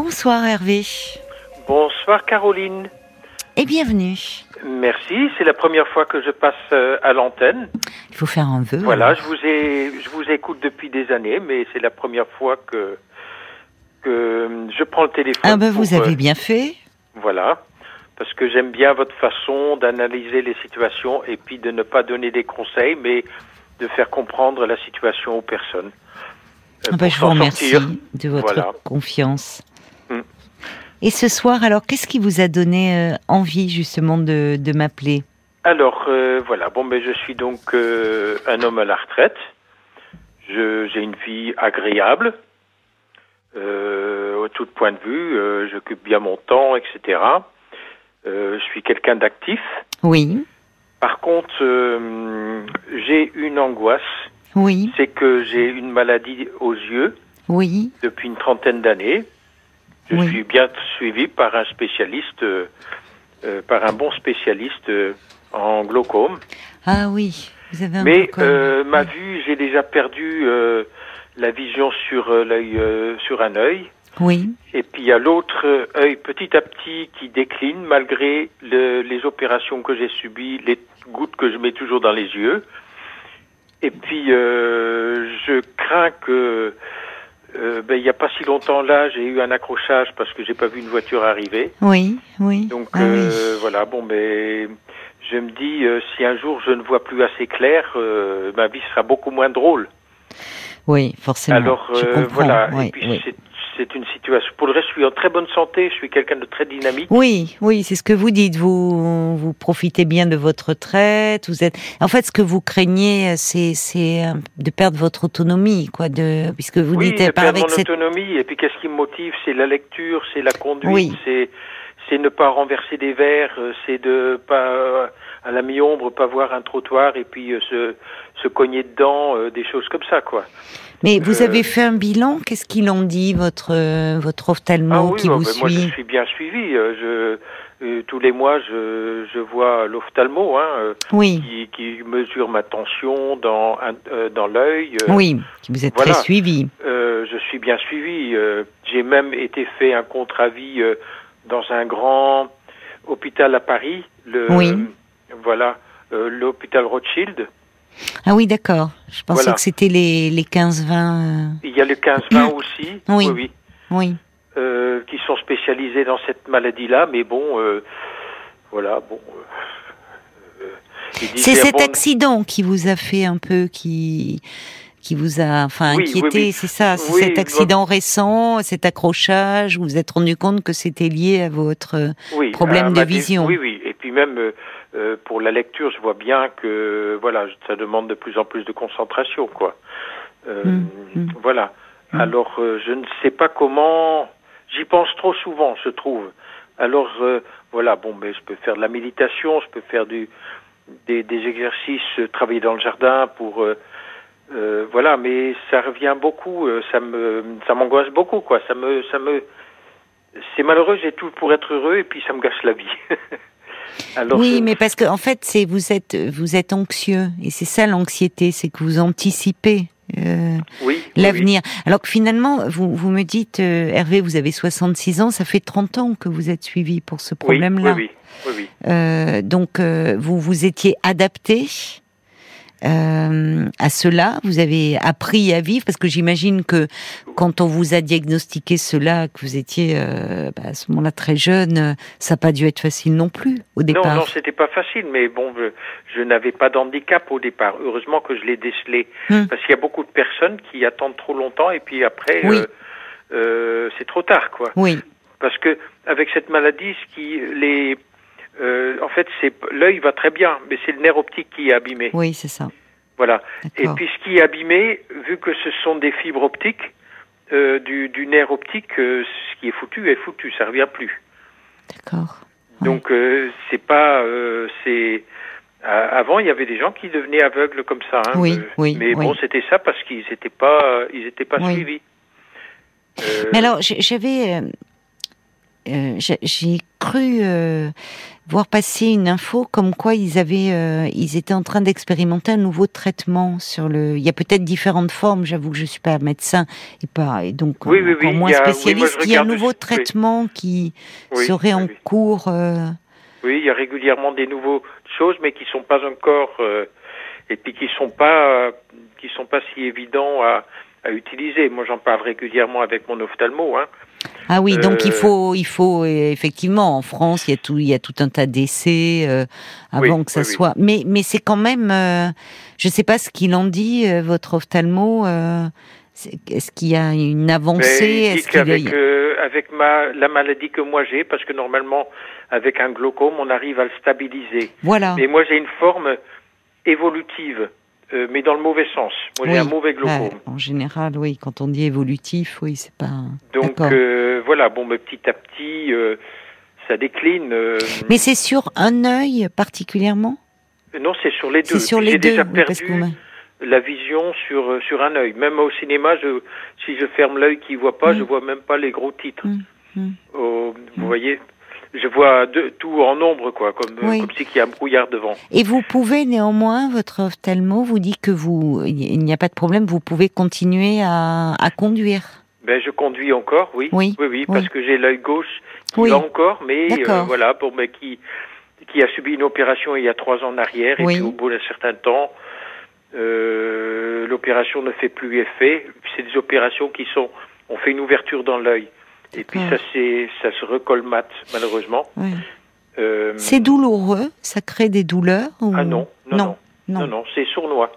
Bonsoir Hervé. Bonsoir Caroline. Et bienvenue. Merci, c'est la première fois que je passe euh, à l'antenne. Il faut faire un vœu. Voilà, je vous ai, je vous écoute depuis des années, mais c'est la première fois que que je prends le téléphone. Ah ben vous avez euh, bien fait. Voilà, parce que j'aime bien votre façon d'analyser les situations et puis de ne pas donner des conseils, mais de faire comprendre la situation aux personnes. Euh, Ah ben, je vous remercie sortir. de votre Voilà. confiance. Et ce soir, alors, qu'est-ce qui vous a donné euh, envie justement de, de m'appeler? Alors euh, voilà, bon ben je suis donc euh, un homme à la retraite. J'ai une vie agréable, euh, au tout point de vue. J'occupe bien mon temps, etc. Je suis quelqu'un d'actif. Oui, Par contre, j'ai une angoisse, oui, c'est que j'ai une maladie aux yeux oui. depuis une trentaine d'années. Je Oui. suis bien suivi par un spécialiste, euh, euh, par un bon spécialiste euh, en glaucome. Ah oui, vous avez un Mais peu comme- euh, ma vue, j'ai déjà perdu euh, la vision sur l'œil, euh, sur un œil. Oui, Et puis il y a l'autre œil petit à petit qui décline malgré le- les opérations que j'ai subies, les gouttes que je mets toujours dans les yeux. Et puis euh, je crains que euh, ben, il n'y a pas si longtemps là, j'ai eu un accrochage parce que j'ai pas vu une voiture arriver. oui, oui. Donc Ah euh, oui. voilà, bon ben je me dis euh, si un jour je ne vois plus assez clair, euh, ma vie sera beaucoup moins drôle. Oui, forcément. Alors je euh, comprends. voilà, oui, et puis oui. c'est c'est une situation. Pour le reste, je suis en très bonne santé, je suis quelqu'un de très dynamique. Oui, oui, c'est ce que vous dites. Vous, vous profitez bien de votre retraite. Vous êtes. En fait, ce que vous craignez, c'est, c'est euh, de perdre votre autonomie, quoi. De, puisque vous oui, dites de perdre avec mon cette. autonomie. Et puis qu'est-ce qui me motive? C'est la lecture, c'est la conduite, Oui. c'est c'est ne pas renverser des verres, euh, c'est de pas euh, la mi-ombre pas voir un trottoir et puis euh, se se cogner dedans, euh, des choses comme ça, quoi. Mais vous Euh, avez fait un bilan? Qu'est-ce qu'il en dit, votre votre ophtalmo Ah oui, qui vous ben, moi je suit? suis bien suivi. Je, tous les mois, je, je vois l'ophtalmo hein, Oui, qui, qui mesure ma tension dans, dans l'œil. oui. Vous êtes voilà. très suivi. je suis bien suivi. J'ai même été fait un contre-avis dans un grand hôpital à Paris. Le, Oui. Voilà, euh, l'hôpital Rothschild. Ah oui, d'accord. Je pensais Voilà. que c'était les les 15-20. Il y a le 15-20 aussi. Oui. oui, oui, euh, qui sont spécialisés dans cette maladie-là. Mais bon, euh, voilà, bon. euh, euh, C'est cet bon, accident qui vous a fait un peu qui qui vous a enfin Oui, inquiété, oui. c'est ça, c'est Oui, cet accident récent, cet accrochage, vous vous êtes rendu compte que c'était lié à votre problème à de vision. Oui, oui. Et puis même euh, pour la lecture, je vois bien que voilà, ça demande de plus en plus de concentration, quoi. Euh, Mm, mm. Voilà. Mm. Alors, euh, je ne sais pas comment. J'y pense trop souvent, je trouve. Alors, voilà. Bon, mais je peux faire de la méditation, je peux faire du des, des exercices, travailler dans le jardin pour. voilà, mais ça revient beaucoup, ça me, ça m'angoisse beaucoup, quoi. Ça me, ça me, c'est malheureux, j'ai tout pour être heureux et puis ça me gâche la vie. Alors, oui, mais parce que en fait, c'est vous êtes vous êtes anxieux et c'est ça l'anxiété, c'est que vous anticipez euh, oui, oui, l'avenir. Alors que finalement, vous vous me dites euh, Hervé, vous avez 66 ans, ça fait 30 ans que vous êtes suivi pour ce problème-là. Oui, oui, oui, oui. Euh, donc, euh, vous vous étiez adapté euh, à cela. Vous avez appris à vivre parce que j'imagine que quand on vous a diagnostiqué cela, que vous étiez euh, bah, à ce moment-là très jeune, ça n'a pas dû être facile non plus au Non, départ. non, c'était pas facile, mais bon, je, je n'avais pas d'handicap au départ. Heureusement que je l'ai décelé, Hmm. parce qu'il y a beaucoup de personnes qui attendent trop longtemps et puis après, Oui. euh, c'est trop tard, quoi. Oui, Parce que avec cette maladie, ce qui les, euh, en fait, c'est l'œil va très bien, mais c'est le nerf optique qui est abîmé. oui, c'est ça. Voilà. Et puis ce qui est abîmé, vu que ce sont des fibres optiques euh, du, du nerf optique, euh, ce qui est foutu est foutu, ça revient plus. D'accord. Ouais. Donc c'est pas, c'est avant il y avait des gens qui devenaient aveugles comme ça. hein, Oui, oui, Mais bon, c'était ça parce qu'ils n'étaient pas, ils étaient pas suivis. Mais alors, j'avais, euh, j'ai cru euh, voir passer une info comme quoi ils avaient, euh, ils étaient en train d'expérimenter un nouveau traitement sur le. Il y a peut-être différentes formes. J'avoue que je suis pas médecin et pas et donc Oui, oui, oui, moins il y a- oui, spécialiste. moi, il y a un nouveau traitement qui serait en cours. Oui, il y a régulièrement des nouveaux choses, mais qui sont pas encore et puis qui sont pas qui sont pas si évidents à, à utiliser. Moi, j'en parle régulièrement avec mon ophtalmo. Hein. Ah oui, donc il Euh, faut, il faut euh, effectivement en France, il y a tout, il y a tout un tas d'essais euh, avant Oui, que ça oui, oui. soit. Mais, mais c'est quand même, euh, je sais pas ce qu'il en dit, euh, votre ophtalmo. euh, Est-ce qu'il y a une avancée? Est-ce qu'il y a- qu'avec euh, avec ma la maladie que moi j'ai, parce que normalement avec un glaucome, on arrive à le stabiliser. Voilà. Mais moi, j'ai une forme évolutive, euh, mais dans le mauvais sens. Moi, j'ai Oui. un mauvais glaucome. Ouais, en général, oui. Quand on dit évolutif, oui, c'est pas. Donc euh, voilà, bon, mais petit à petit, euh, ça décline. Mais c'est sur un œil particulièrement? Non, c'est sur les deux. C'est sur les J'ai deux. déjà oui, perdu m'avez- la vision sur sur un œil. Même au cinéma, je, si je ferme l'œil qui voit pas, Mm. je vois même pas les gros titres. Mm, mm. Oh, vous voyez, je vois de, tout en ombre, quoi, comme Oui. comme si qu'il y a un brouillard devant. Et vous pouvez néanmoins, votre ophtalmo vous dit que vous, il n'y a pas de problème, vous pouvez continuer à, à conduire. Ben, je conduis encore, oui. Oui, oui, oui. parce que j'ai l'œil gauche qui Oui. va encore, mais euh, voilà, pour mais qui qui a subi une opération il y a trois ans en arrière, et puis au bout d'un certain temps, euh, l'opération ne fait plus effet. C'est des opérations qui sont, on fait une ouverture dans l'œil, et puis ça ça se recolmate malheureusement. Ouais. Euh, C'est douloureux, ça crée des douleurs ou- ah non, non, non, non, non, non. non, c'est sournois.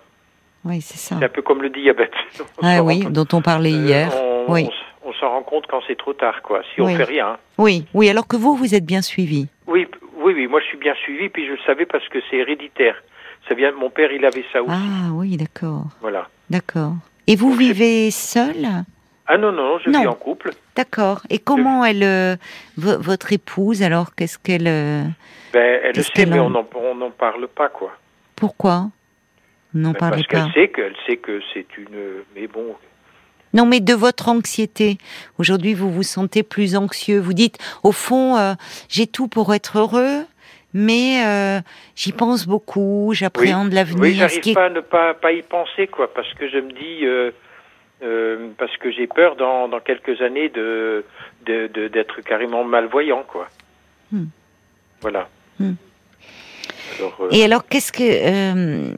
Oui, c'est ça. C'est un peu comme le diabète. On Ah oui, dont on parlait euh, hier. on, Oui. on on s'en rend compte quand c'est trop tard, quoi. Si on Oui. fait rien. Oui, oui. Alors que vous, vous êtes bien suivi. Oui, oui, oui. Moi, je suis bien suivi, puis je le savais parce que c'est héréditaire. Ça vient. Mon père, il avait ça aussi. Ah oui, d'accord, Voilà. d'accord. Et vous Donc, vivez seul? Ah non, non, non, je Non. vis en couple. D'accord. Et comment elle, euh, vo- votre épouse, alors qu'est-ce qu'elle, euh, Ben, elle le Qu'est-ce sait, mais on n'en parle pas, quoi. pourquoi? N'en Ben, parce pas. qu'elle sait qu'elle sait que c'est une. Mais bon, Non, mais de votre anxiété. Aujourd'hui, vous vous sentez plus anxieux. Vous dites, au fond, euh, j'ai tout pour être heureux, mais euh, j'y pense beaucoup, j'appréhende l'avenir. oui, j'arrive est- pas à ne pas, pas y penser, quoi, parce que je me dis. euh, euh, parce que j'ai peur dans, dans quelques années de de- de- d'être carrément malvoyant, quoi. Hmm. Voilà. Hmm. Alors, euh, Et alors, qu'est-ce que euh,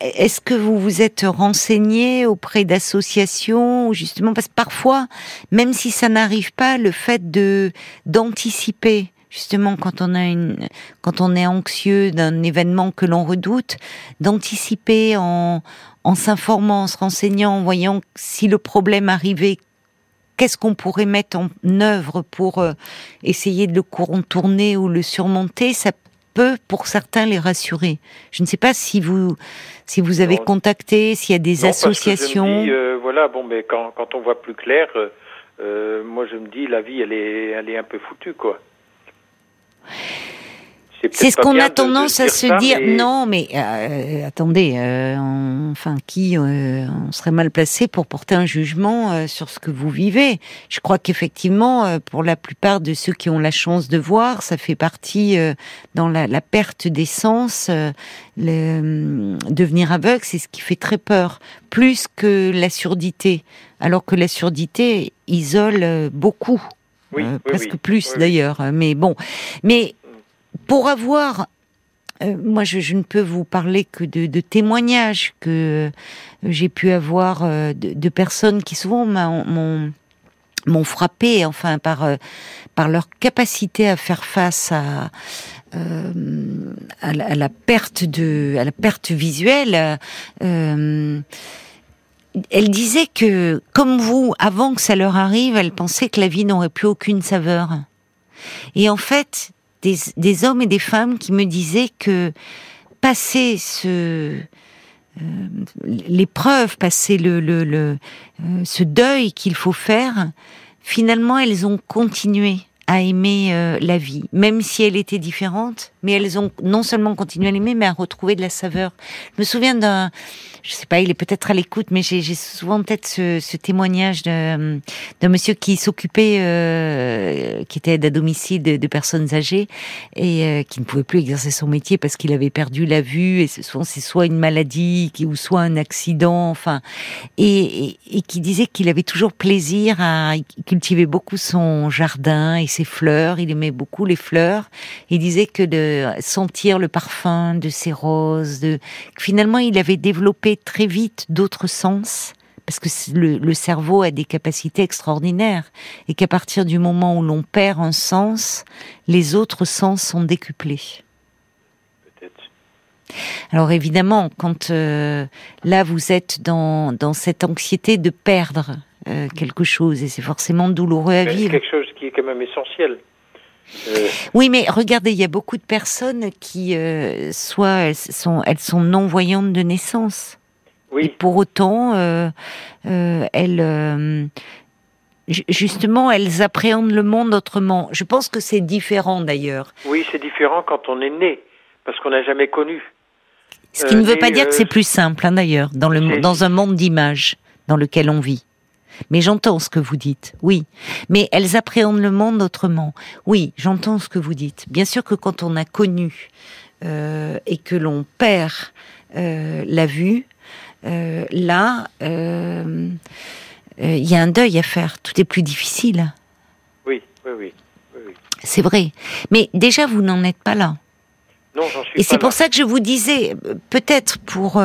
est-ce que vous vous êtes renseigné auprès d'associations, ou justement parce que parfois, même si ça n'arrive pas, le fait de d'anticiper. Justement, quand on a une, quand on est anxieux d'un événement que l'on redoute, d'anticiper en, en s'informant, en se renseignant, en voyant si le problème arrivait, qu'est-ce qu'on pourrait mettre en œuvre pour euh, essayer de le contourner ou le surmonter, ça peut, pour certains, les rassurer. Je ne sais pas si vous, si vous avez Non. contacté, s'il y a des Non, associations. dis, euh, voilà, bon, mais quand, quand on voit plus clair, euh, moi je me dis, la vie, elle est, elle est un peu foutue, quoi. C'est ce qu'on a de- de tendance à se ça, dire. mais- Non, mais euh, attendez, euh, on- enfin, qui euh, on serait mal placé pour porter un jugement sur ce que vous vivez Je crois qu'effectivement, pour la plupart de ceux qui ont la chance de voir, ça fait partie dans la, la perte des sens. le, hum, devenir aveugle, c'est ce qui fait très peur, plus que la surdité. Alors que la surdité isole beaucoup. Oui, oui, presque oui. plus d'ailleurs. Mais bon, mais pour avoir, euh, moi je, je ne peux vous parler que de, de témoignages que j'ai pu avoir euh, de, de personnes qui souvent m'ont m'ont frappé, enfin par euh, par leur capacité à faire face à euh, à, la, à la perte de à la perte visuelle. euh, elle disait que, comme vous, avant que ça leur arrive, elle pensait que la vie n'aurait plus aucune saveur. Et en fait, des, hommes et des femmes qui me disaient que passer ce euh, l'épreuve, passer le, le, le euh, ce deuil qu'il faut faire, finalement, elles ont continué à aimer euh, la vie, même si elle était différente, mais elles ont non seulement continué à l'aimer, mais à retrouver de la saveur. Je me souviens d'un, je sais pas, il est peut-être à l'écoute, mais j'ai souvent en tête ce, ce témoignage d'un monsieur qui s'occupait, euh, qui était aide à domicile de, de personnes âgées et euh, qui ne pouvait plus exercer son métier parce qu'il avait perdu la vue et souvent c'est soit une maladie ou soit un accident, enfin, et, et, qui disait qu'il avait toujours plaisir à cultiver beaucoup son jardin et ses fleurs. Il aimait beaucoup les fleurs. Il disait que de sentir le parfum de ces roses, de finalement il avait développé très vite d'autres sens parce que le, cerveau a des capacités extraordinaires et qu'à partir du moment où l'on perd un sens, les autres sens sont décuplés. Alors évidemment, quand euh, là vous êtes dans, dans cette anxiété de perdre euh, quelque chose et c'est forcément douloureux à vivre. quelque chose qui est quand même essentiel. Euh, oui, mais regardez, il y a beaucoup de personnes qui, soit elles sont, elles sont non voyantes de naissance. Et pour autant, euh, euh, elles, euh, justement, elles appréhendent le monde autrement. Je pense que c'est différent d'ailleurs. Oui, c'est différent quand on est né, parce qu'on n'a jamais connu. Ce qui ne veut pas dire que c'est plus simple, hein, d'ailleurs, dans, le, dans un monde d'images dans lequel on vit. Mais j'entends ce que vous dites, oui. Mais elles appréhendent le monde autrement. Oui, j'entends ce que vous dites. Bien sûr que quand on a connu et que l'on perd la vue, euh, là, euh, euh, il y a un deuil à faire. Tout est plus difficile. Oui, oui, oui. oui, C'est vrai. Mais déjà, vous n'en êtes pas là. Non, j'en suis Et c'est pour ça que je vous disais, peut-être pour.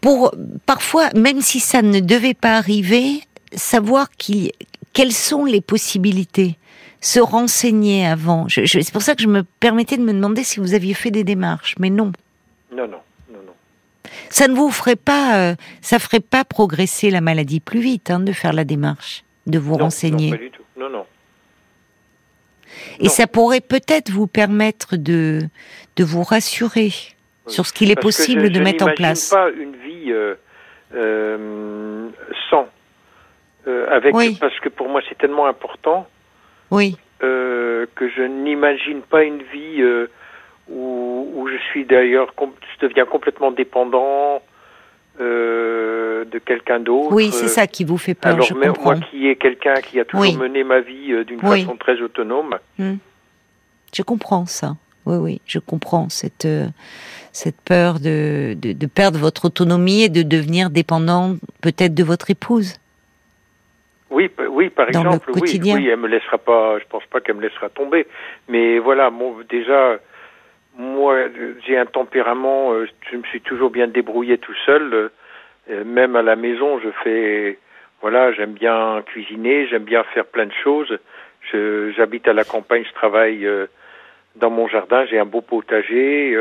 Pour parfois, même si ça ne devait pas arriver, savoir qui, quelles sont les possibilités se renseigner avant. c'est pour ça que je me permettais de me demander si vous aviez fait des démarches, mais non. Non, non, non, non. Ça ne vous ferait pas, euh, ça ferait pas progresser la maladie plus vite hein, de faire la démarche, de vous renseigner. Non, pas du tout. Non, non. Et ça pourrait peut-être vous permettre de, de vous rassurer sur ce qu'il est possible de mettre en place. pas une vie euh, euh, sans. avec, Parce que pour moi, c'est tellement important oui. Euh, que je n'imagine pas une vie euh, où, où, je suis d'ailleurs, je deviens complètement dépendant euh, de quelqu'un d'autre. Oui, c'est ça qui vous fait peur. Alors, je comprends. moi qui est quelqu'un qui a toujours mené ma vie euh, d'une façon très autonome. Hmm. Je comprends ça. Oui, oui, je comprends cette euh, cette peur de, de, de perdre votre autonomie et de devenir dépendant peut-être de votre épouse. Oui, oui, par exemple, oui, oui, elle me laissera pas. Je pense pas qu'elle me laissera tomber. Mais voilà, bon, déjà, moi, j'ai un tempérament. Euh, je me suis toujours bien débrouillé tout seul. Euh, même à la maison, je fais. Voilà, j'aime bien cuisiner, j'aime bien faire plein de choses. J'habite à la campagne, je travaille euh, dans mon jardin, j'ai un beau potager.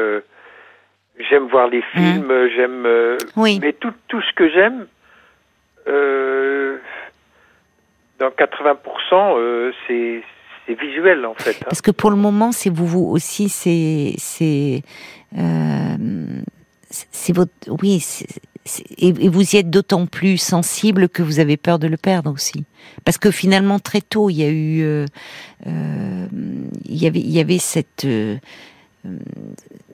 J'aime voir les mmh. films, j'aime. oui. Mais tout, tout ce que j'aime. Euh, dans 80%, euh, c'est visuel en fait. Hein. Parce que pour le moment, c'est vous, vous aussi, c'est c'est euh, c'est votre oui. et, vous y êtes d'autant plus sensible que vous avez peur de le perdre aussi. Parce que finalement, très tôt, il y a eu, euh, euh il y avait, il y avait cette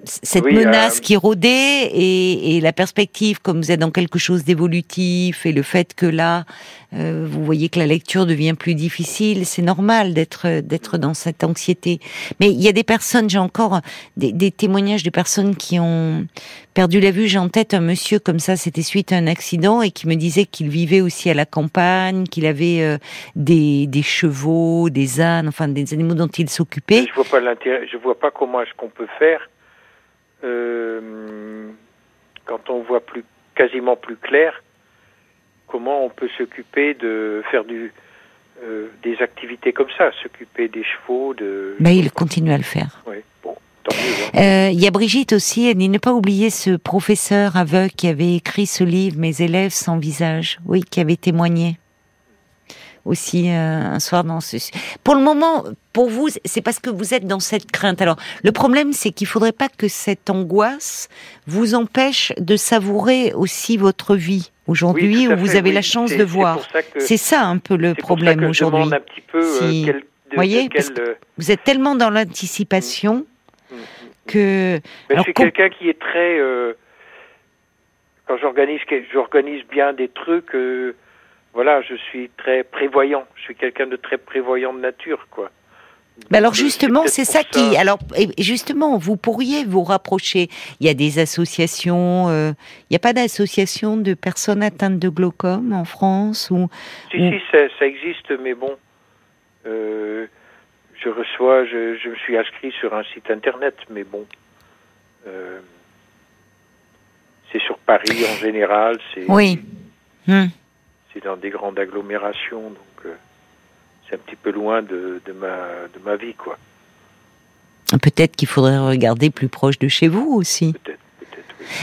cette menace euh, qui rôdait et, et, la perspective, comme vous êtes dans quelque chose d'évolutif et le fait que là, euh, vous voyez que la lecture devient plus difficile, c'est normal d'être d'être dans cette anxiété. Mais il y a des personnes, j'ai encore des, des, témoignages de personnes qui ont perdu la vue. J'ai en tête un monsieur comme ça, c'était suite à un accident et qui me disait qu'il vivait aussi à la campagne, qu'il avait euh, des, des chevaux, des ânes, enfin des animaux dont il s'occupait. Je vois pas l'intérêt, je vois pas comment est-ce qu'on peut faire euh, quand on voit plus, quasiment plus clair, comment on peut s'occuper de faire du, euh, des activités comme ça, s'occuper des chevaux, de. Mais il continue à le faire. Oui, bon. Hein. Euh, il y a Brigitte aussi, elle n'a pas oublié ce professeur aveugle qui avait écrit ce livre, Mes élèves sans visage, oui, qui avait témoigné. Aussi euh, un soir dans ce. Pour le moment, pour vous, c'est parce que vous êtes dans cette crainte. Alors, le problème, c'est qu'il faudrait pas que cette angoisse vous empêche de savourer aussi votre vie aujourd'hui où vous avez la chance de voir. C'est ça un peu le problème aujourd'hui. Si, vous voyez, vous êtes tellement dans l'anticipation mm, mm, mm, que. je suis quelqu'un qui est très quand j'organise j'organise bien des trucs euh, voilà je suis très prévoyant je suis quelqu'un de très prévoyant de nature quoi mais alors justement, c'est ça, qui. Alors justement, vous pourriez vous rapprocher. Il y a des associations. Euh, il n'y a pas d'association de personnes atteintes de glaucome en France ou. Si si, ça, existe, mais bon, euh, je reçois, je, je, me suis inscrit sur un site internet, mais bon. Euh, c'est sur Paris en général. C'est, oui. Hmm. C'est dans des grandes agglomérations, donc euh, c'est un petit peu loin de, de, ma, de ma vie, quoi. Peut-être qu'il faudrait regarder plus proche de chez vous aussi. Peut-être.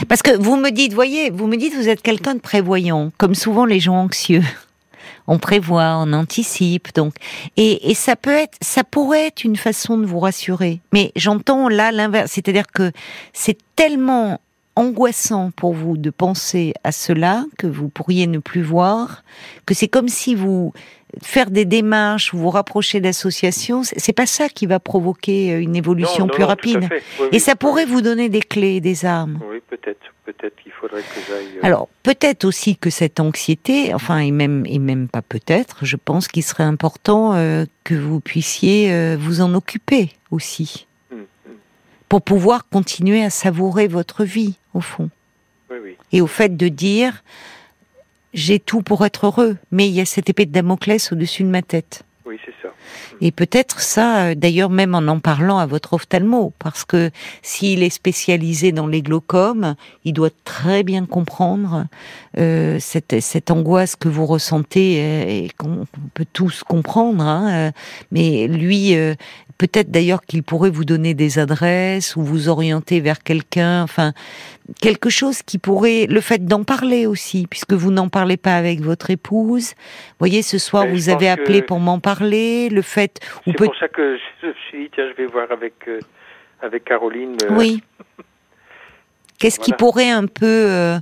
Parce que vous me dites, voyez, vous me dites, vous êtes quelqu'un de prévoyant, comme souvent les gens anxieux. On prévoit, on anticipe, donc, et, et ça peut être, ça pourrait être une façon de vous rassurer. Mais j'entends là l'inverse, c'est-à-dire que c'est tellement angoissant pour vous de penser à cela que vous pourriez ne plus voir, que c'est comme si vous faire des démarches ou vous rapprocher d'associations, c'est pas ça qui va provoquer euh, une évolution plus rapide. et ça pourrait vous donner des clés, des armes. Oui, peut-être, peut-être qu'il faudrait que j'aille. Euh, Alors peut-être aussi que cette anxiété, enfin et même et même pas peut-être, je pense qu'il serait important euh, que vous puissiez vous en occuper aussi pour pouvoir continuer à savourer votre vie, au fond. Et au fait de dire, j'ai tout pour être heureux, mais il y a cette épée de Damoclès au-dessus de ma tête. Et peut-être ça, euh, d'ailleurs même en en parlant à votre ophtalmo, parce que s'il est spécialisé dans les glaucomes, il doit très bien comprendre euh, cette, cette angoisse que vous ressentez euh, et qu'on peut tous comprendre. Hein, mais lui, Peut-être d'ailleurs qu'il pourrait vous donner des adresses ou vous orienter vers quelqu'un, enfin quelque chose qui pourrait, le fait d'en parler aussi, puisque vous n'en parlez pas avec votre épouse. Vous voyez, ce soir vous avez appelé pour m'en parler, le fait. C'est pour ça que je me suis dit tiens, je vais voir avec euh, avec Caroline. Euh. Oui. Qu'est-ce qui pourrait un peu euh,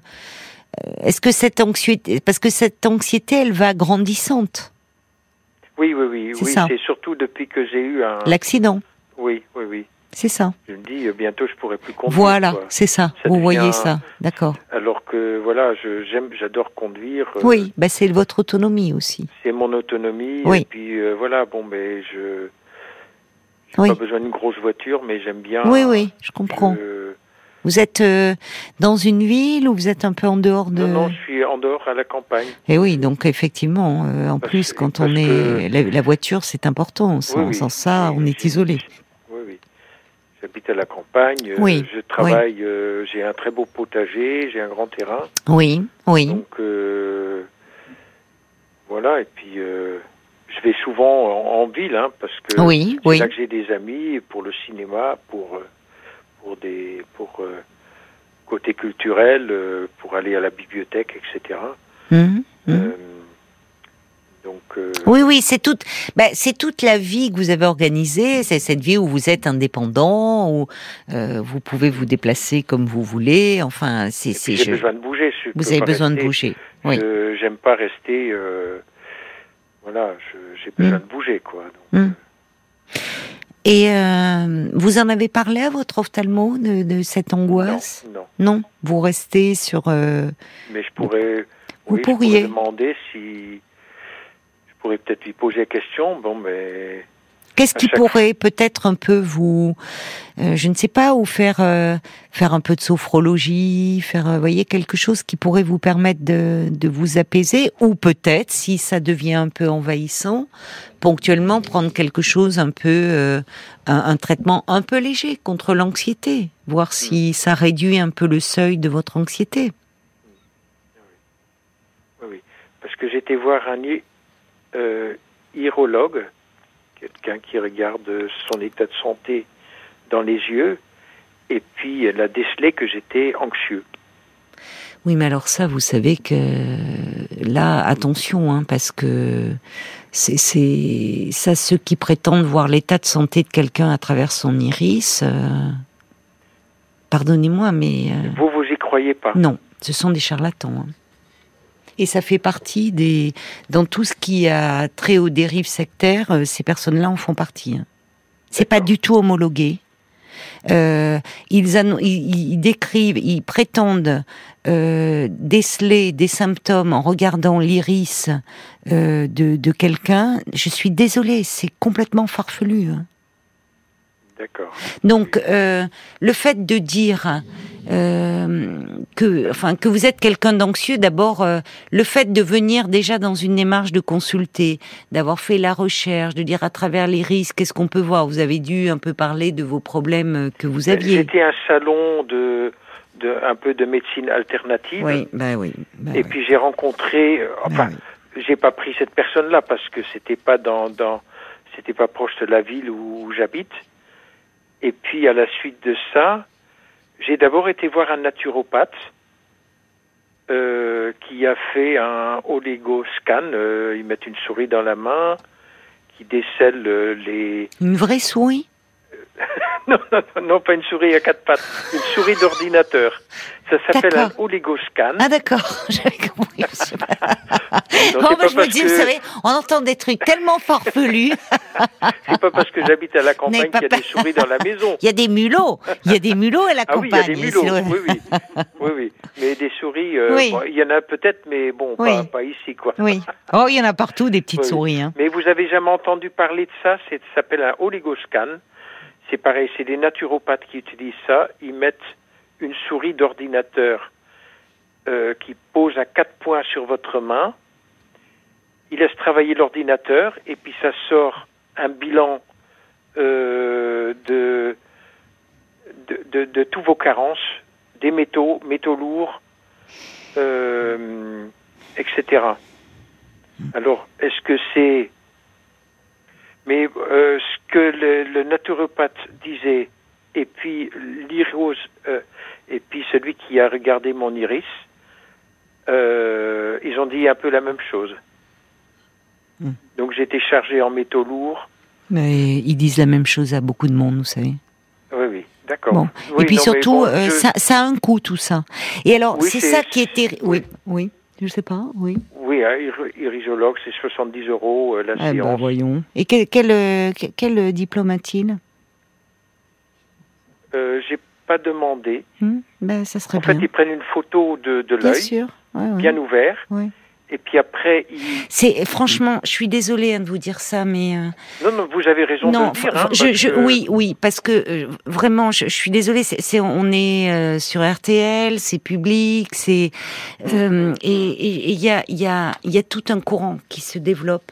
Est-ce que cette anxiété, parce que cette anxiété, elle va grandissante. Oui, oui, oui. C'est oui, C'est surtout depuis que j'ai eu un. L'accident. Oui, oui, oui. C'est ça. Je me dis, euh, bientôt je pourrai plus conduire. Voilà, c'est ça. Vous voyez ça, d'accord. Alors que voilà, j'aime, j'adore conduire. Euh, oui, bah c'est votre autonomie aussi. C'est mon autonomie. Oui. Et puis euh, voilà, bon, ben je. J'ai pas besoin d'une grosse voiture, mais j'aime bien. Oui, oui, je comprends. Vous êtes euh, dans une ville ou vous êtes un peu en dehors de... Non, non, je suis en dehors à la campagne. Et eh oui, donc effectivement, euh, en plus, quand on est... La, voiture, c'est important. Sans, sans ça, on est isolé. J'habite à la campagne. Euh, oui. Je travaille, j'ai un très beau potager, j'ai un grand terrain. Oui, oui. Donc, voilà, et puis... je vais souvent en, ville, hein, parce que oui, c'est oui. là que j'ai des amis pour le cinéma, pour pour des pour euh, côté culturel, euh, pour aller à la bibliothèque, etc. Mmh, mmh. Euh, oui, oui, c'est toute, bah, c'est toute la vie que vous avez organisée. C'est cette vie où vous êtes indépendant, où vous pouvez vous déplacer comme vous voulez. Enfin, c'est. J'ai je... besoin de bouger. vous avez besoin de bouger. Oui. J'aime pas rester. voilà, j'ai besoin mmh. de bouger, quoi. Donc, et euh, vous en avez parlé à votre ophtalmo de, de cette angoisse? Non, non, vous restez sur. Euh... Mais je pourrais. Vous pourriez je pourrais demander si. Je pourrais peut-être lui poser la question. Bon, mais Qu'est-ce qui pourrait peut-être un peu vous, euh, je ne sais pas, ou faire euh, faire un peu de sophrologie, faire, euh, voyez, quelque chose qui pourrait vous permettre de, de vous apaiser, ou peut-être, si ça devient un peu envahissant, ponctuellement prendre quelque chose un peu, un, un, traitement un peu léger contre l'anxiété, voir si ça réduit un peu le seuil de votre anxiété. Oui, oui. parce que j'étais voir un euh, urologue quelqu'un qui regarde son état de santé dans les yeux, et puis elle a décelé que j'étais anxieux. Oui, mais alors ça, vous savez que là, attention, hein, parce que c'est ça ceux qui prétendent voir l'état de santé de quelqu'un à travers son iris. Pardonnez-moi, mais vous vous y croyez pas? Non, ce sont des charlatans. Hein. Et ça fait partie des. Dans tout ce qui a trait aux dérives sectaires, euh, ces personnes-là en font partie. Hein. C'est pas du tout homologué. Euh, ils, ils, décrivent, ils prétendent euh, déceler des symptômes en regardant l'iris de, de quelqu'un. Je suis désolée, c'est complètement farfelu. Hein. D'accord. Donc, le fait de dire euh, que, enfin, que vous êtes quelqu'un d'anxieux, d'abord, euh, le fait de venir déjà dans une démarche de consulter, d'avoir fait la recherche, de dire à travers les risques, qu'est-ce qu'on peut voir? Vous avez dû un peu parler de vos problèmes que vous aviez. C'était un salon de, de, un peu de médecine alternative. Oui, bah oui. Bah et puis j'ai rencontré, bah enfin, j'ai pas pris cette personne-là parce que c'était pas dans, dans c'était pas proche de la ville où j'habite. Et puis à la suite de ça, j'ai d'abord été voir un naturopathe euh, qui a fait un oligoscan. Euh, ils mettent une souris dans la main qui décèle euh, les. Une vraie souris? non, non, non, pas une souris à quatre pattes, une souris d'ordinateur. Ça s'appelle un oligoscan. Ah d'accord, j'avais compris. non, moi je me dis, vous savez, on entend des trucs tellement farfelus. c'est pas parce que j'habite à la campagne qu'il y a des souris dans la maison. Il y a des mulots, il y a des mulots à la campagne. Ah oui, il y a des mulots, oui, oui. oui, oui. Mais des souris, euh, il y en a peut-être, mais bon, pas, pas, ici, quoi. Oui. Oh, il y en a partout, des petites souris. Hein. Mais vous avez jamais entendu parler de ça Ça s'appelle un oligoscan. C'est pareil, c'est des naturopathes qui utilisent ça. Ils mettent une souris d'ordinateur euh, qui pose à quatre points sur votre main. Ils laissent travailler l'ordinateur et puis ça sort un bilan euh, de, de, de, tous vos carences, des métaux, métaux lourds, euh, etc. Alors, est-ce que c'est mais euh, ce que le, naturopathe disait, et puis l'iris, euh, et puis celui qui a regardé mon iris, euh, ils ont dit un peu la même chose. Hmm. Donc j'étais chargé en métaux lourds. Mais ils disent la même chose à beaucoup de monde, vous savez. Oui, oui, d'accord. et puis surtout, ça, ça, a un coût tout ça. Et alors, c'est ça qui était. Oui, oui. Je sais pas, oui. Oui, hein, irisologue, c'est 70 euros euh, la eh ben, voyons. Et quel, quel, euh, quel diplôme a-t-il? Euh, J'ai pas demandé. Hmm, ben, ça serait en fait, ils prennent une photo de, de l'œil, bien ouvert. Oui. Et puis après, il... c'est franchement, je suis désolée hein, de vous dire ça, mais euh, non, non, vous avez raison non, de le dire. Hein, je, Oui, oui, parce que euh, vraiment, je, suis désolée. C'est, on est euh, sur RTL, c'est public, c'est et il y a, y a, il y a tout un courant qui se développe.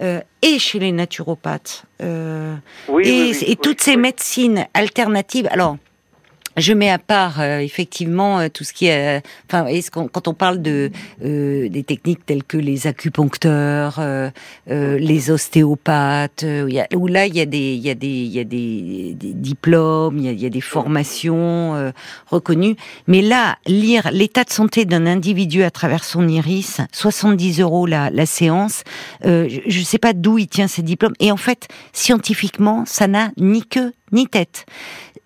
et chez les naturopathes, oui, et, et toutes ces médecines alternatives. Alors, je mets à part euh, effectivement euh, tout ce qui est, euh, enfin, quand on parle de des techniques telles que les acupuncteurs, les ostéopathes, où, là il y a des, il y a des, il y a des, diplômes, il y a, y a, des formations reconnues. Mais là, lire l'état de santé d'un individu à travers son iris, 70 euros la, la séance, je ne sais pas d'où il tient ces diplômes. Et en fait, scientifiquement, ça n'a ni queue ni tête.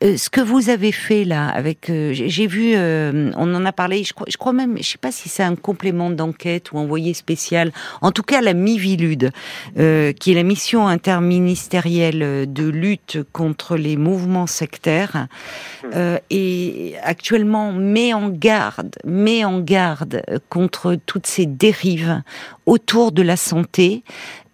Euh, ce que vous avez fait là, avec, euh, j'ai vu, euh, on en a parlé, je crois, même, je sais pas si c'est un complément d'enquête ou envoyé spécial. En tout cas, la MIVILUD, qui est la mission interministérielle de lutte contre les mouvements sectaires, et actuellement met en garde, met en garde contre toutes ces dérives autour de la santé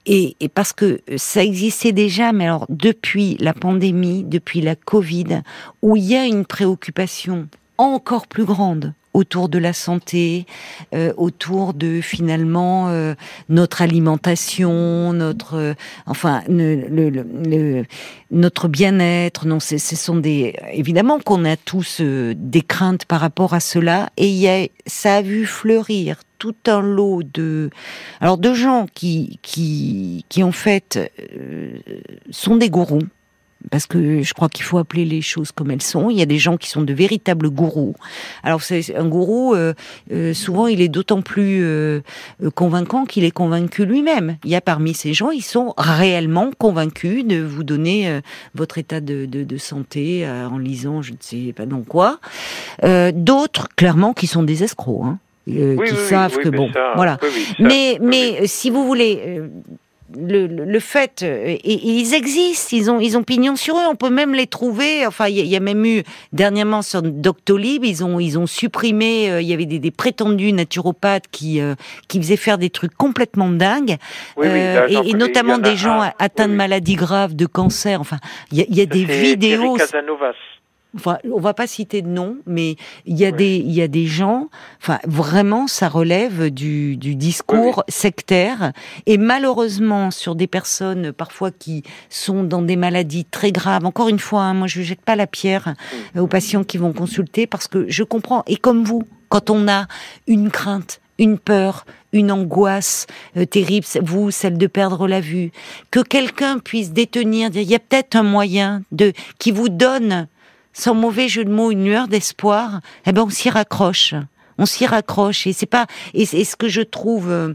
et, parce que ça existait déjà, mais alors depuis la pandémie, depuis la Covid, où il y a une préoccupation encore plus grande autour de la santé, euh, autour de finalement euh, notre alimentation, notre euh, enfin notre bien-être. Non, ce sont des évidemment qu'on a tous des craintes par rapport à cela, et y a, ça a vu fleurir tout un lot de alors de gens qui qui qui en fait sont des gourous parce que je crois qu'il faut appeler les choses comme elles sont. Il y a des gens qui sont de véritables gourous. Alors c'est un gourou, euh, euh, souvent il est d'autant plus euh, convaincant qu'il est convaincu lui-même. Il y a parmi ces gens, ils sont réellement convaincus de vous donner votre état de, de, de santé en lisant je ne sais pas dans quoi. D'autres, clairement, qui sont des escrocs. Hein. Qui savent que bon, voilà. mais mais si vous voulez, le, le, fait, euh, et, ils existent, ils ont, ils ont pignon sur eux. On peut même les trouver. Enfin, il y, a même eu dernièrement sur Doctolib, ils ont, ils ont supprimé. Euh, il y avait des, des, prétendus naturopathes qui, euh, qui faisaient faire des trucs complètement dingues, et, notamment des gens atteints de maladies graves, de cancer. Enfin, il y a, y a des vidéos. Enfin, on va pas citer de nom, mais il y a des il y a des gens. Enfin, vraiment, ça relève du, du discours sectaire et malheureusement sur des personnes parfois qui sont dans des maladies très graves. Encore une fois, hein, moi je jette pas la pierre aux patients qui vont consulter parce que je comprends. Et comme vous, quand on a une crainte, une peur, une angoisse euh, terrible, vous, celle de perdre la vue, que quelqu'un puisse détenir, dire, il y a peut-être un moyen de qui vous donne sans mauvais jeu de mots, une lueur d'espoir, eh ben on s'y raccroche. On s'y raccroche et c'est pas et, ce que je trouve euh,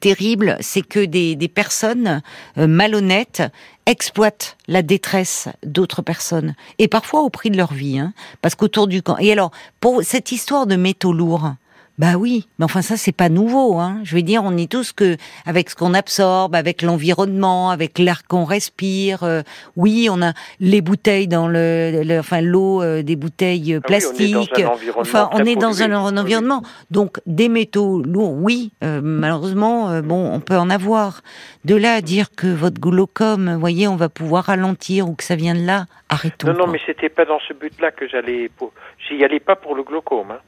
terrible, c'est que des, des personnes euh, malhonnêtes exploitent la détresse d'autres personnes et parfois au prix de leur vie, hein, parce qu'autour du camp. Et alors pour cette histoire de métaux lourds, bah oui, mais enfin ça c'est pas nouveau. Hein. Je veux dire, on est tous que avec ce qu'on absorbe, avec l'environnement, avec l'air qu'on respire. Euh, oui, on a les bouteilles dans le, enfin l'eau euh, des bouteilles ah plastiques. enfin, on est dans un, environnement. Donc des métaux lourds, oui. Euh, malheureusement, bon, on peut en avoir. De là à dire que votre glaucome, voyez, on va pouvoir ralentir ou que ça vient de là, arrêtons. Non, non, mais c'était pas dans ce but-là que j'allais. Pour... J'y allais pas pour le glaucome. Hein.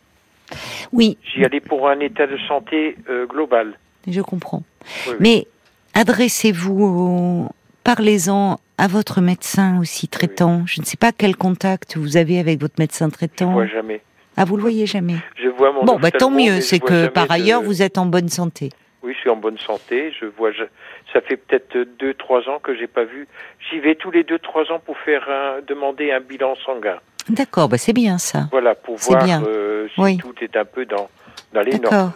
Oui. J'y allais pour un état de santé euh, global. Je comprends. Mais adressez-vous, parlez-en à votre médecin aussi traitant. Je ne sais pas quel contact vous avez avec votre médecin traitant. Je ne vois jamais. Ah, vous le voyez jamais. Je vois mon. Bon, bah, tant mieux. C'est que par ailleurs vous êtes en bonne santé. Oui, je suis en bonne santé. Je vois. Ça fait peut-être deux, trois ans que j'ai pas vu. J'y vais tous les deux, trois ans pour faire un, demander un bilan sanguin. D'accord, bah c'est bien ça. Voilà, pour voir euh, si tout est un peu dans, dans les normes.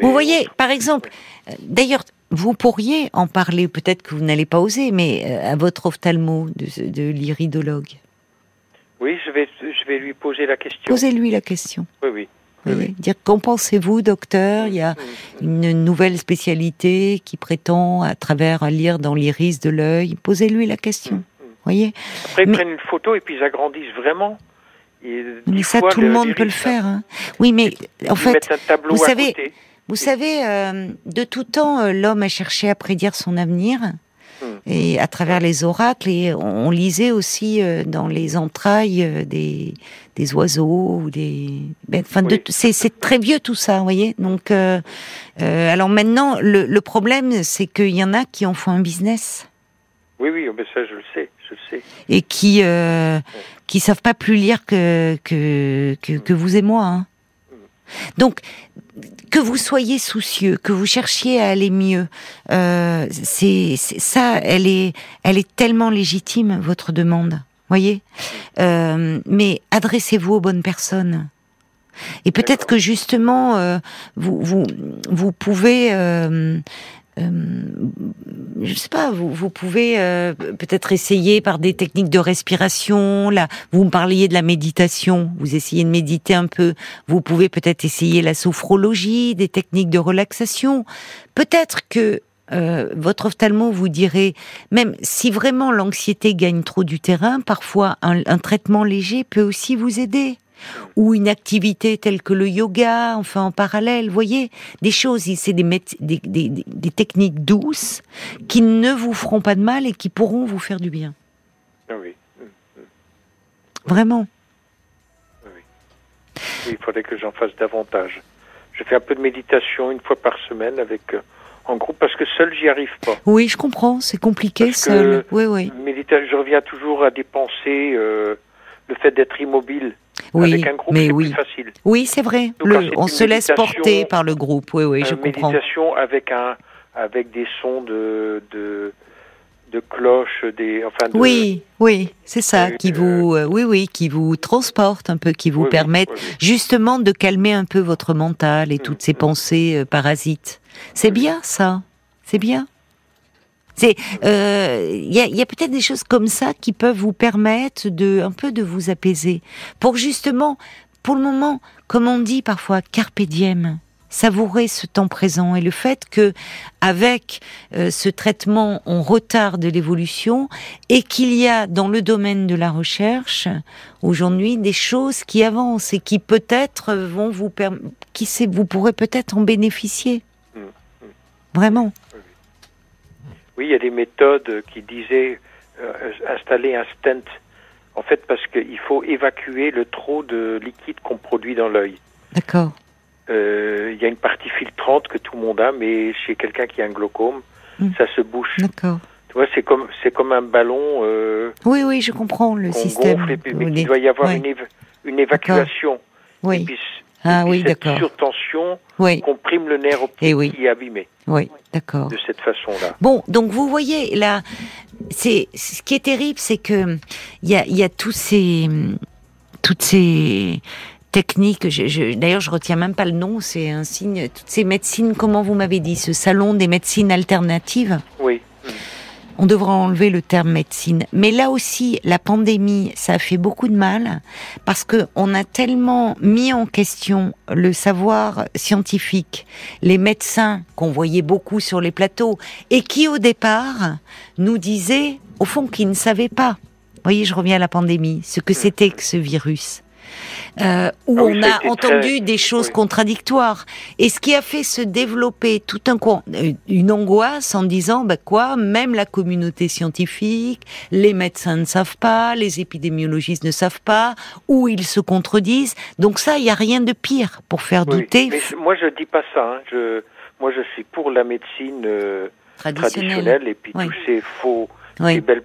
Vous voyez, par exemple, euh, d'ailleurs, vous pourriez en parler, peut-être que vous n'allez pas oser, mais euh, à votre ophtalmo de, de l'iridologue. Oui, je vais, je vais lui poser la question. Posez-lui la question. Oui, oui. Oui, Dire qu'en pensez-vous, docteur? Il y a une nouvelle spécialité qui prétend, à travers lire dans l'iris de l'œil. Posez-lui la question voyez Après, ils prennent une photo et puis ils agrandissent vraiment. mais ça, tout le monde peut le faire. Hein. Oui, mais en fait, vous savez, vous savez, euh, de tout temps, euh, l'homme a cherché à prédire son avenir. Hmm. Et à travers les oracles, et on, lisait aussi euh, dans les entrailles des, des oiseaux ou des. Ben, enfin, c'est très vieux tout ça, vous voyez. Donc, alors maintenant, le, le problème, c'est qu'il y en a qui en font un business. Oui, oui, mais ça, je le sais. Et qui euh, qui savent pas plus lire que que, que, vous et moi. Hein. Donc, que vous soyez soucieux, que vous cherchiez à aller mieux, euh, c'est ça, elle est, elle est tellement légitime votre demande, voyez. Euh, mais adressez-vous aux bonnes personnes. Et peut-être que justement, euh, vous, vous, vous pouvez euh, je sais pas, vous, vous pouvez euh, peut-être essayer par des techniques de respiration. Là, vous me parliez de la méditation. Vous essayez de méditer un peu. Vous pouvez peut-être essayer la sophrologie, des techniques de relaxation. Peut-être que euh, votre ophtalmo vous dirait, même si vraiment l'anxiété gagne trop du terrain, parfois un, un traitement léger peut aussi vous aider ou une activité telle que le yoga, enfin en parallèle, vous voyez, des choses, c'est des, des, des, des, techniques douces qui ne vous feront pas de mal et qui pourront vous faire du bien. Ah oui. Vraiment. Oui. Il faudrait que j'en fasse davantage. Je fais un peu de méditation une fois par semaine avec euh, en groupe parce que seul j'y arrive pas. Oui, je comprends, c'est compliqué seul. oui, oui. je reviens toujours à des pensées, euh, le fait d'être immobile. Oui, Avec un groupe, mais oui. Plus facile. Oui, c'est vrai. on se laisse porter par le groupe. Oui, oui, je comprends. Méditation avec un, avec des sons de, de, de cloches, des, enfin. De, oui, oui, c'est ça, qui vous, euh, oui, oui, qui vous transporte un peu, qui vous Oui, oui, permettent oui, oui. justement de calmer un peu votre mental et toutes ces mm. pensées euh, parasites. C'est bien ça, c'est bien. C'est, euh, il y a, y a peut-être des choses comme ça qui peuvent vous permettre de, un peu de vous apaiser, pour justement, pour le moment, comme on dit parfois, carpe diem, savourer ce temps présent et le fait que, avec euh, ce traitement, on retarde l'évolution et qu'il y a dans le domaine de la recherche aujourd'hui des choses qui avancent et qui peut-être vont vous permettre, qui sait, vous pourrez peut-être en bénéficier. Mm, Vraiment. Oui, il y a des méthodes qui disaient euh, installer un stent. En fait, parce qu'il faut évacuer le trop de liquide qu'on produit dans l'œil. D'accord. Euh, Il y a une partie filtrante que tout le monde a, mais chez quelqu'un qui a un glaucome, Mm. ça se bouche. D'accord. Tu vois, c'est comme c'est comme un ballon euh, Oui, oui, je comprends le système. gonfle, et puis, mais il doit y avoir ouais. une, év- une évacuation. Et Oui, puis, Ah et oui, cette d'accord. surtension oui, comprime le nerf optique Eh oui. qui est abîmé oui, d'accord. de cette façon-là. Bon, donc vous voyez là, c'est ce qui est terrible, c'est que il y a, y a tous ces, toutes ces techniques. Je, je- D'ailleurs, je retiens même pas le nom. C'est un signe. Toutes ces médecines. Comment vous m'avez dit ce salon des médecines alternatives? Oui. Mm. on devra enlever le terme médecine. Mais là aussi, la pandémie, ça a fait beaucoup de mal parce que on a tellement mis en question le savoir scientifique, les médecins qu'on voyait beaucoup sur les plateaux et qui au départ nous disaient, au fond, qu'ils ne savaient pas. Vous voyez, je reviens à la pandémie, ce que c'était que ce virus. Euh, où Ah oui, on a entendu très- des choses oui. contradictoires. Et ce qui a fait se développer tout un coup euh, une angoisse en disant bah quoi, même la communauté scientifique, les médecins ne savent pas, les épidémiologistes ne savent pas, ou ils se contredisent. Donc ça, il y a rien de pire pour faire Oui. douter Mais moi, je dis pas ça. hein. Je, moi, je suis pour la médecine euh, traditionnel. traditionnelle et puis tous ces faux, ces belles.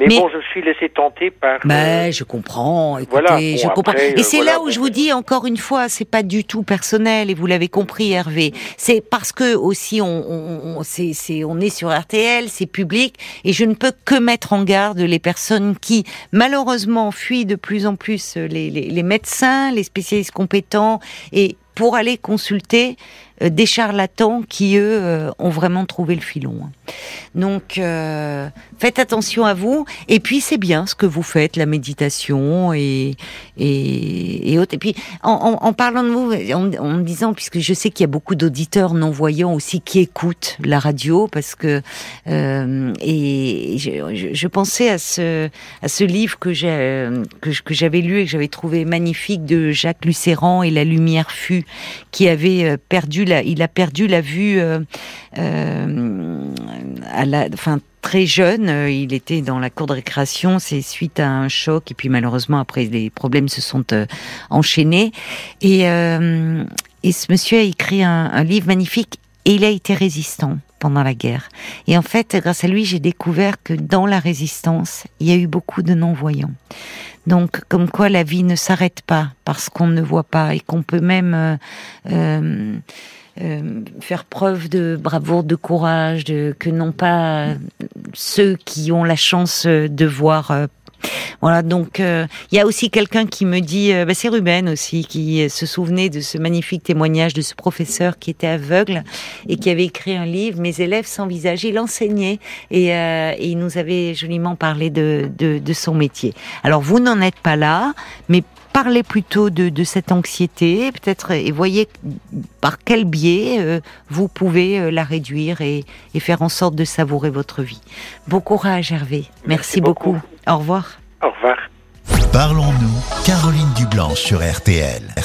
Mais, Mais- bon, je suis laissé tenter par. Mais euh, je comprends, écoutez, voilà, bon, je comprends. et euh, c'est voilà, là où bon. je vous dis encore une fois, c'est pas du tout personnel et vous l'avez compris, Hervé. C'est parce que aussi on, on, on, c'est, on est sur RTL, c'est public et je ne peux que mettre en garde les personnes qui malheureusement fuient de plus en plus les, les, les médecins, les spécialistes compétents et pour aller consulter euh, des charlatans qui eux euh, ont vraiment trouvé le filon. hein. Donc euh, faites attention à vous et puis c'est bien ce que vous faites, la méditation et et, et autres. Et puis en, parlant de vous, en, me disant puisque je sais qu'il y a beaucoup d'auditeurs non voyants aussi qui écoutent la radio parce que euh, et je, pensais à ce à ce livre que j'ai euh, que, j'avais lu et que j'avais trouvé magnifique de Jacques Lucéran et la lumière fut qui avait euh, perdu il a perdu la vue euh, euh, à la enfin très jeune, euh, il était dans la cour de récréation, c'est suite à un choc. Et puis malheureusement après les problèmes se sont enchaînés. Et ce monsieur a écrit un livre magnifique et il a été résistant pendant la guerre. Et en fait, grâce à lui, j'ai découvert que dans la résistance, il y a eu beaucoup de non-voyants. Donc, comme quoi la vie ne s'arrête pas parce qu'on ne voit pas et qu'on peut même euh, euh, euh, faire preuve de bravoure, de courage, que n'ont pas ceux qui ont la chance de voir. Voilà, donc euh, il y a aussi quelqu'un qui me dit, euh, bah, c'est Ruben aussi, qui euh, se souvenait de ce magnifique témoignage de ce professeur qui était aveugle et qui avait écrit un livre, Mes élèves sans visage. Il enseignait et, euh, et il nous avait joliment parlé de, de, de son métier. Alors vous n'en êtes pas là, mais parlez plutôt de, de cette anxiété, peut-être, et voyez par quel biais euh, vous pouvez euh, la réduire et, et faire en sorte de savourer votre vie. Bon courage, Hervé. Merci, Merci beaucoup. beaucoup. Au revoir. Au revoir. Parlons-nous, Caroline Dublanche sur RTL. RTL.